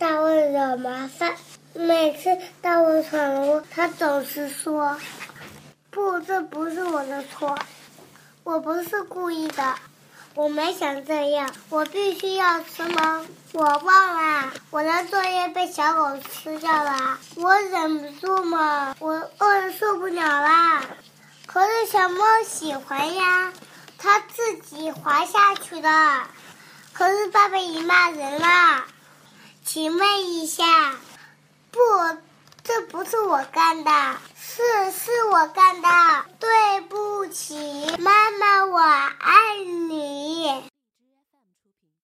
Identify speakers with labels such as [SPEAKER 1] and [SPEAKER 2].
[SPEAKER 1] 大卫惹麻烦。每次大卫闯了祸，他总是说：“不，这不是我的错，我不是故意的，我没想这样。我必须要吃吗？我忘了，我的作业被小狗吃掉了，我忍不住嘛，我饿的受不了啦。可是小猫喜欢呀，它自己滑下去的。可是爸爸已骂人了，请问一下。”不，这不是我干的，是是我干的，对不起，妈妈，我爱。